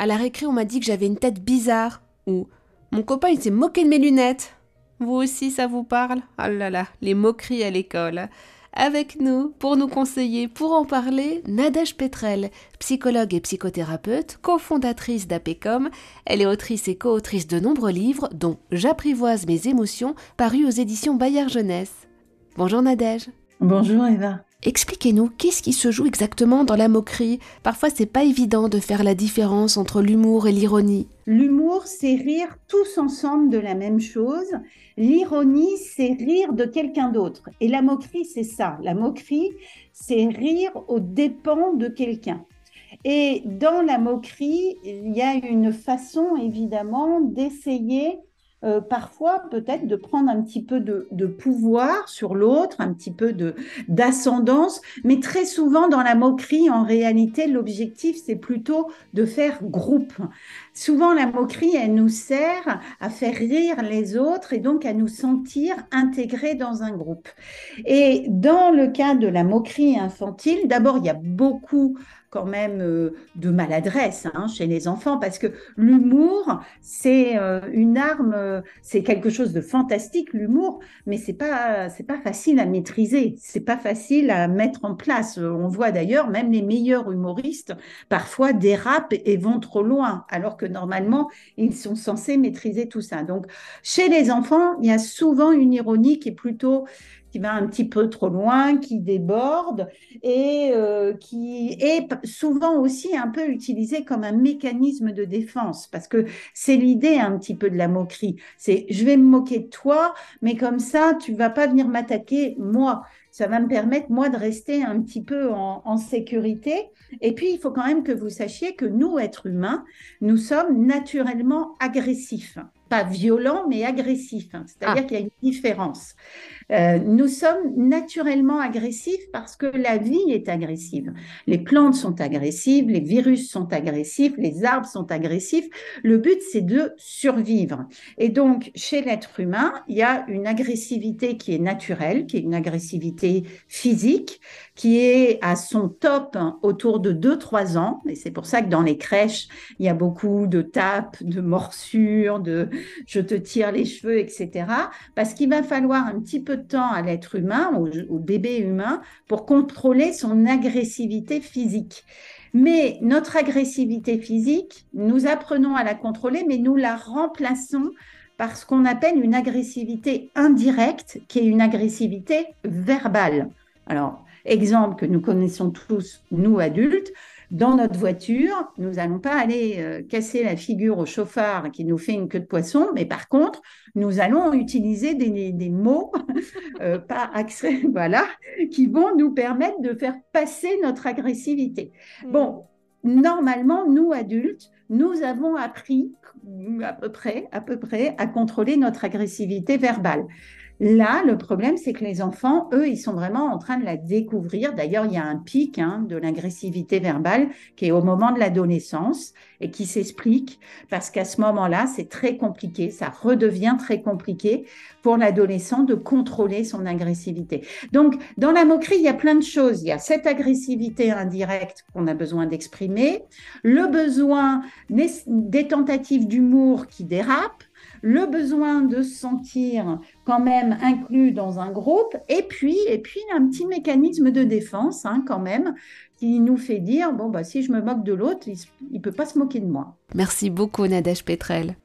À la récré, on m'a dit que j'avais une tête bizarre. Ou Mon copain, il s'est moqué de mes lunettes. Vous aussi, ça vous parle? Ah là là, les moqueries à l'école. Avec nous, pour nous conseiller, pour en parler, Nadège Petrel, psychologue et psychothérapeute, cofondatrice d'APECOM. Elle est autrice et co-autrice de nombreux livres, dont J'apprivoise mes émotions, paru aux éditions Bayard Jeunesse. Bonjour Nadège. Bonjour Eva. Expliquez-nous qu'est-ce qui se joue exactement dans la moquerie? Parfois, c'est pas évident de faire la différence entre l'humour et l'ironie. L'humour, c'est rire tous ensemble de la même chose. L'ironie, c'est rire de quelqu'un d'autre. Et la moquerie, c'est ça. La moquerie, c'est rire aux dépens de quelqu'un. Et dans la moquerie, il y a une façon, évidemment, d'essayer euh, parfois peut-être de prendre un petit peu de, pouvoir sur l'autre, un petit peu d'ascendance, mais très souvent dans la moquerie, en réalité, l'objectif c'est plutôt de faire groupe. Souvent la moquerie, elle nous sert à faire rire les autres et donc à nous sentir intégrés dans un groupe. Et dans le cas de la moquerie infantile, d'abord il y a beaucoup quand même euh, de maladresse hein, chez les enfants parce que l'humour c'est euh, une arme euh, c'est quelque chose de fantastique l'humour mais c'est pas pas facile à maîtriser c'est pas facile à mettre en place. On voit d'ailleurs même les meilleurs humoristes parfois dérapent et vont trop loin alors que normalement ils sont censés maîtriser tout ça. Donc chez les enfants il y a souvent une ironie qui est plutôt qui va un petit peu trop loin, qui déborde et euh, qui est souvent aussi un peu utilisé comme un mécanisme de défense, parce que c'est l'idée un petit peu de la moquerie. C'est je vais me moquer de toi, mais comme ça, tu vas pas venir m'attaquer moi. Ça va me permettre, moi, de rester un petit peu en, en sécurité. Et puis, il faut quand même que vous sachiez que nous, êtres humains, nous sommes naturellement agressifs pas violent, mais agressif. Hein. C'est-à-dire ah. qu'il y a une différence. Euh, nous sommes naturellement agressifs parce que la vie est agressive. Les plantes sont agressives, les virus sont agressifs, les arbres sont agressifs. Le but, c'est de survivre. Et donc, chez l'être humain, il y a une agressivité qui est naturelle, qui est une agressivité physique, qui est à son top autour de 2-3 ans. Et c'est pour ça que dans les crèches, il y a beaucoup de tapes, de morsures, de je te tire les cheveux, etc. Parce qu'il va falloir un petit peu de temps à l'être humain, au, bébé humain, pour contrôler son agressivité physique. Mais notre agressivité physique, nous apprenons à la contrôler, mais nous la remplaçons par ce qu'on appelle une agressivité indirecte, qui est une agressivité verbale. Alors, exemple que nous connaissons tous, nous adultes, dans notre voiture, nous n'allons pas aller euh, casser la figure au chauffard qui nous fait une queue de poisson, mais par contre, nous allons utiliser des, des mots, euh, pas accès, voilà, qui vont nous permettre de faire passer notre agressivité. Hmm. Bon, normalement, nous adultes, nous avons appris à peu près, à peu près, à contrôler notre agressivité verbale. Là, le problème, c'est que les enfants, eux, ils sont vraiment en train de la découvrir. D'ailleurs, il y a un pic hein, de l'agressivité verbale qui est au moment de l'adolescence et qui s'explique parce qu'à ce moment-là, c'est très compliqué. Ça redevient très compliqué pour l'adolescent de contrôler son agressivité. Donc, dans la moquerie, il y a plein de choses. Il y a cette agressivité indirecte qu'on a besoin d'exprimer, le besoin des tentatives d'humour qui dérapent, le besoin de se sentir quand même inclus dans un groupe, et puis, et puis un petit mécanisme de défense hein, quand même qui nous fait dire bon bah si je me moque de l'autre, il ne peut pas se moquer de moi. Merci beaucoup Nadège Petrel.